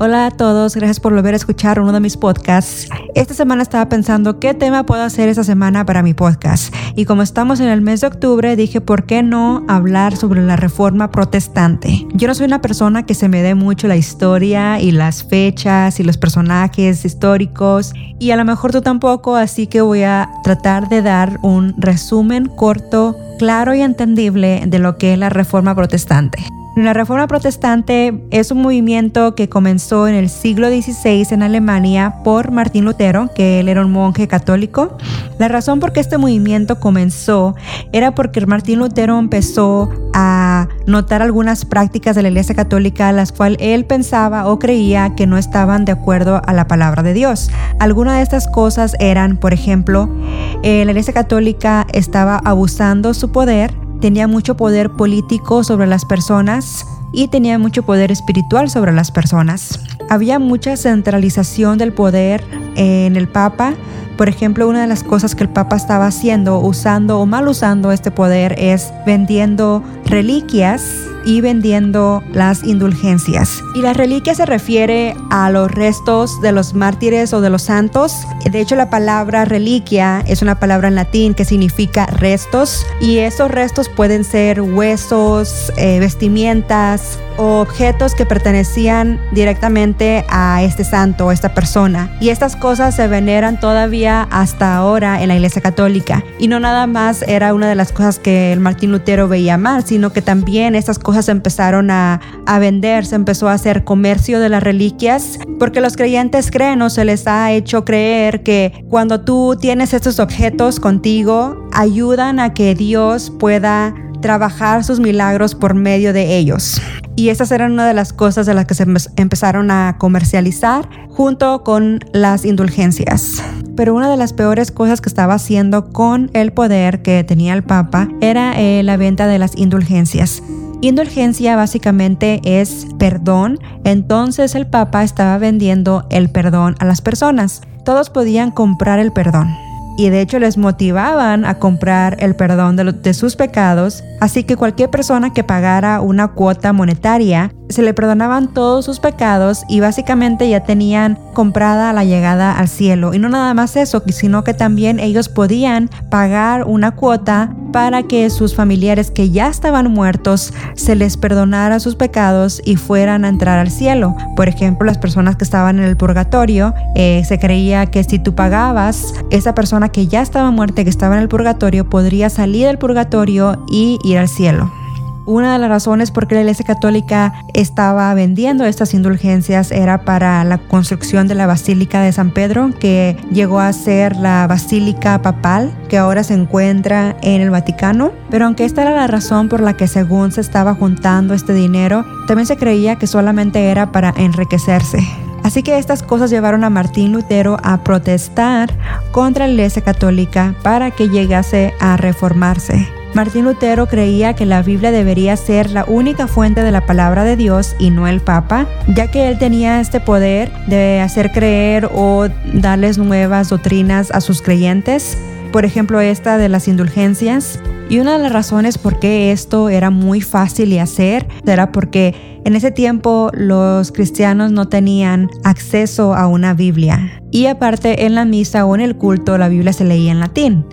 Hola a todos, gracias por volver a escuchar uno de mis podcasts. Esta semana estaba pensando qué tema puedo hacer esta semana para mi podcast. Y como estamos en el mes de octubre, dije, ¿por qué no hablar sobre la reforma protestante? Yo no soy una persona que se me dé mucho la historia y las fechas y los personajes históricos. Y a lo mejor tú tampoco, así que voy a tratar de dar un resumen corto, claro y entendible de lo que es la reforma protestante. La Reforma Protestante es un movimiento que comenzó en el siglo XVI en Alemania por Martín Lutero, que él era un monje católico. La razón por qué este movimiento comenzó era porque Martín Lutero empezó a notar algunas prácticas de la Iglesia Católica las cuales él pensaba o creía que no estaban de acuerdo a la palabra de Dios. Algunas de estas cosas eran, por ejemplo, eh, la Iglesia Católica estaba abusando su poder tenía mucho poder político sobre las personas y tenía mucho poder espiritual sobre las personas. Había mucha centralización del poder en el Papa. Por ejemplo, una de las cosas que el Papa estaba haciendo, usando o mal usando este poder, es vendiendo reliquias y vendiendo las indulgencias. Y la reliquia se refiere a los restos de los mártires o de los santos. De hecho, la palabra reliquia es una palabra en latín que significa restos y esos restos pueden ser huesos, eh, vestimientas, objetos que pertenecían directamente a este santo o esta persona. Y estas cosas se veneran todavía hasta ahora en la Iglesia Católica. Y no nada más era una de las cosas que el Martín Lutero veía mal, sino que también estas cosas empezaron a, a vender, se empezó a hacer comercio de las reliquias, porque los creyentes creen o se les ha hecho creer que cuando tú tienes estos objetos contigo, ayudan a que Dios pueda trabajar sus milagros por medio de ellos. Y esas eran una de las cosas de las que se empezaron a comercializar junto con las indulgencias. Pero una de las peores cosas que estaba haciendo con el poder que tenía el Papa era eh, la venta de las indulgencias. Indulgencia básicamente es perdón, entonces el Papa estaba vendiendo el perdón a las personas. Todos podían comprar el perdón y de hecho les motivaban a comprar el perdón de, sus pecados, así que cualquier persona que pagara una cuota monetaria se le perdonaban todos sus pecados y básicamente ya tenían comprada la llegada al cielo. Y no nada más eso, sino que también ellos podían pagar una cuota para que sus familiares que ya estaban muertos se les perdonara sus pecados y fueran a entrar al cielo. Por ejemplo, las personas que estaban en el purgatorio, eh, se creía que si tú pagabas, esa persona que ya estaba muerta, que estaba en el purgatorio, podría salir del purgatorio y ir al cielo. Una de las razones por qué la Iglesia Católica estaba vendiendo estas indulgencias era para la construcción de la Basílica de San Pedro, que llegó a ser la Basílica Papal, que ahora se encuentra en el Vaticano. Pero aunque esta era la razón por la que según se estaba juntando este dinero, también se creía que solamente era para enriquecerse. Así que estas cosas llevaron a Martín Lutero a protestar contra la Iglesia Católica para que llegase a reformarse. Martín Lutero creía que la Biblia debería ser la única fuente de la palabra de Dios y no el Papa, ya que él tenía este poder de hacer creer o darles nuevas doctrinas a sus creyentes, por ejemplo esta de las indulgencias. Y una de las razones por qué esto era muy fácil de hacer era porque en ese tiempo los cristianos no tenían acceso a una Biblia. Y aparte en la misa o en el culto la Biblia se leía en latín.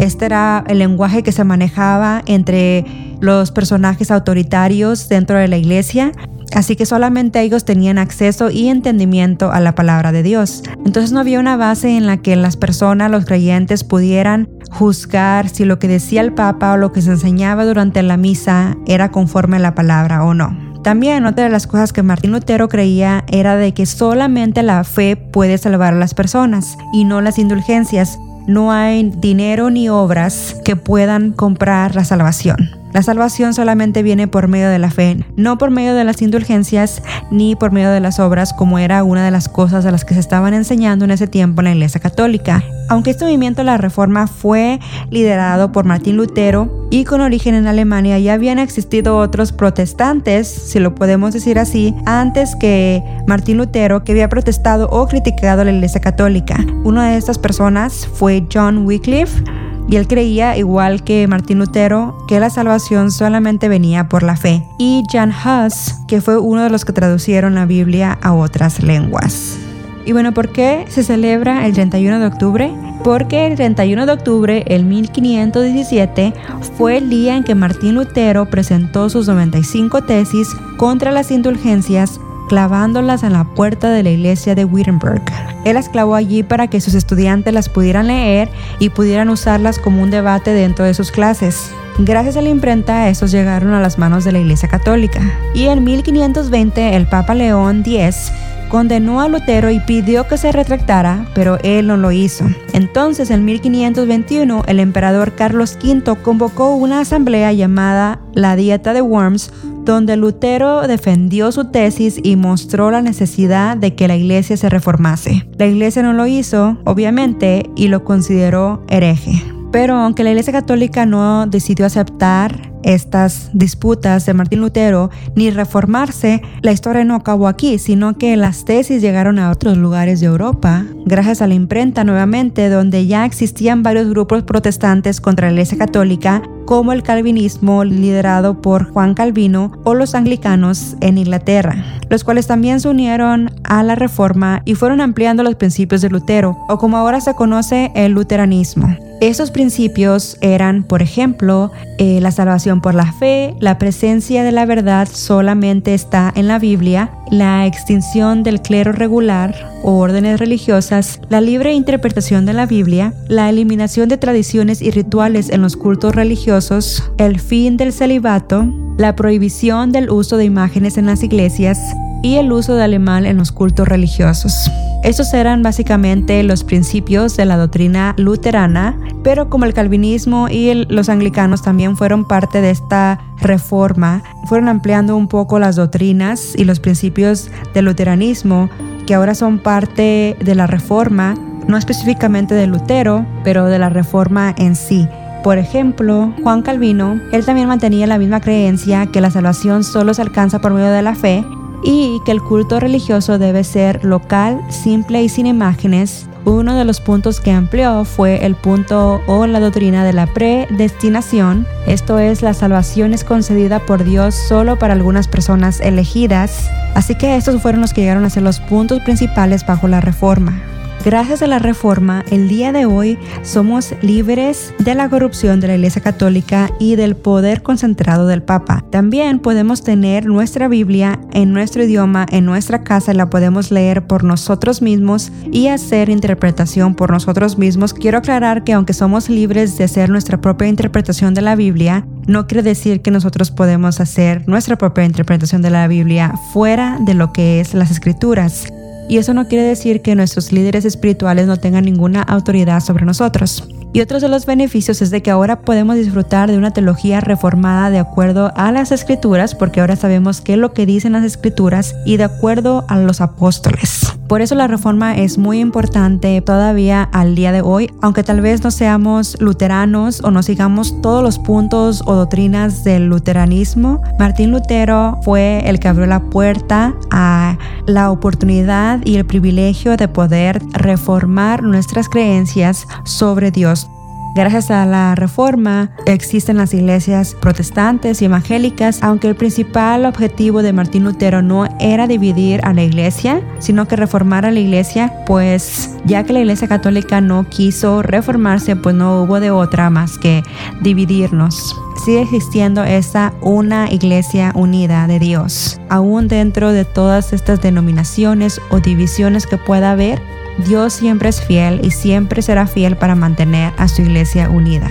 Este era el lenguaje que se manejaba entre los personajes autoritarios dentro de la iglesia, así que solamente ellos tenían acceso y entendimiento a la palabra de Dios. Entonces no había una base en la que las personas, los creyentes, pudieran juzgar si lo que decía el Papa o lo que se enseñaba durante la misa era conforme a la palabra o no. También otra de las cosas que Martín Lutero creía era de que solamente la fe puede salvar a las personas y no las indulgencias no hay dinero ni obras que puedan comprar la salvación. La salvación solamente viene por medio de la fe, no por medio de las indulgencias ni por medio de las obras, como era una de las cosas a las que se estaban enseñando en ese tiempo en la Iglesia Católica. Aunque este movimiento de la Reforma fue liderado por Martín Lutero y con origen en Alemania, ya habían existido otros protestantes, si lo podemos decir así, antes que Martín Lutero, que había protestado o criticado la Iglesia Católica. Una de estas personas fue John Wycliffe y él creía, igual que Martín Lutero, que la salvación solamente venía por la fe, y Jan Hus, que fue uno de los que traducieron la Biblia a otras lenguas. Y bueno, ¿por qué se celebra el 31 de octubre? Porque el 31 de octubre, el 1517, fue el día en que Martín Lutero presentó sus 95 tesis contra las indulgencias clavándolas en la puerta de la iglesia de Wittenberg. Él las clavó allí para que sus estudiantes las pudieran leer y pudieran usarlas como un debate dentro de sus clases. Gracias a la imprenta, estos llegaron a las manos de la Iglesia Católica. Y en 1520, el Papa León X condenó a Lutero y pidió que se retractara, pero él no lo hizo. Entonces, en 1521, el emperador Carlos V convocó una asamblea llamada la Dieta de Worms, donde Lutero defendió su tesis y mostró la necesidad de que la iglesia se reformase. La iglesia no lo hizo, obviamente, y lo consideró hereje. Pero aunque la Iglesia Católica no decidió aceptar estas disputas de Martín Lutero ni reformarse, la historia no acabó aquí, sino que las tesis llegaron a otros lugares de Europa, gracias a la imprenta nuevamente, donde ya existían varios grupos protestantes contra la Iglesia Católica, como el calvinismo liderado por Juan Calvino o los anglicanos en Inglaterra, los cuales también se unieron a la reforma y fueron ampliando los principios de Lutero, o como ahora se conoce el luteranismo. Esos principios eran, por ejemplo, eh, la salvación por la fe, la presencia de la verdad solamente está en la Biblia, la extinción del clero regular o órdenes religiosas, la libre interpretación de la Biblia, la eliminación de tradiciones y rituales en los cultos religiosos, el fin del celibato, la prohibición del uso de imágenes en las iglesias y el uso de alemán en los cultos religiosos. Estos eran básicamente los principios de la doctrina luterana, pero como el calvinismo y los anglicanos también fueron parte de esta reforma, fueron ampliando un poco las doctrinas y los principios del luteranismo, que ahora son parte de la reforma, no específicamente de Lutero, pero de la reforma en sí. Por ejemplo, Juan Calvino, él también mantenía la misma creencia que la salvación solo se alcanza por medio de la fe y que el culto religioso debe ser local, simple y sin imágenes. Uno de los puntos que amplió fue el punto o la doctrina de la predestinación, esto es, la salvación es concedida por Dios solo para algunas personas elegidas, así que estos fueron los que llegaron a ser los puntos principales bajo la reforma. Gracias a la reforma, el día de hoy somos libres de la corrupción de la Iglesia Católica y del poder concentrado del Papa. También podemos tener nuestra Biblia en nuestro idioma, en nuestra casa, la podemos leer por nosotros mismos y hacer interpretación por nosotros mismos. Quiero aclarar que aunque somos libres de hacer nuestra propia interpretación de la Biblia, no quiere decir que nosotros podemos hacer nuestra propia interpretación de la Biblia fuera de lo que es las escrituras. Y eso no quiere decir que nuestros líderes espirituales no tengan ninguna autoridad sobre nosotros. Y otro de los beneficios es de que ahora podemos disfrutar de una teología reformada de acuerdo a las escrituras, porque ahora sabemos qué es lo que dicen las escrituras y de acuerdo a los apóstoles. Por eso la reforma es muy importante todavía al día de hoy, aunque tal vez no seamos luteranos o no sigamos todos los puntos o doctrinas del luteranismo. Martín Lutero fue el que abrió la puerta a la oportunidad y el privilegio de poder reformar nuestras creencias sobre Dios Gracias a la reforma existen las iglesias protestantes y evangélicas, aunque el principal objetivo de Martín Lutero no era dividir a la iglesia, sino que reformar a la iglesia, pues ya que la iglesia católica no quiso reformarse, pues no hubo de otra más que dividirnos. Sigue existiendo esa una iglesia unida de Dios, aún dentro de todas estas denominaciones o divisiones que pueda haber Dios siempre es fiel y siempre será fiel para mantener a su iglesia unida.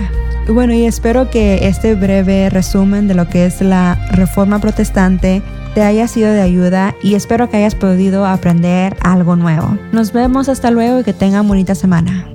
Bueno, y espero que este breve resumen de lo que es la reforma protestante te haya sido de ayuda y espero que hayas podido aprender algo nuevo. Nos vemos hasta luego y que tengan bonita semana.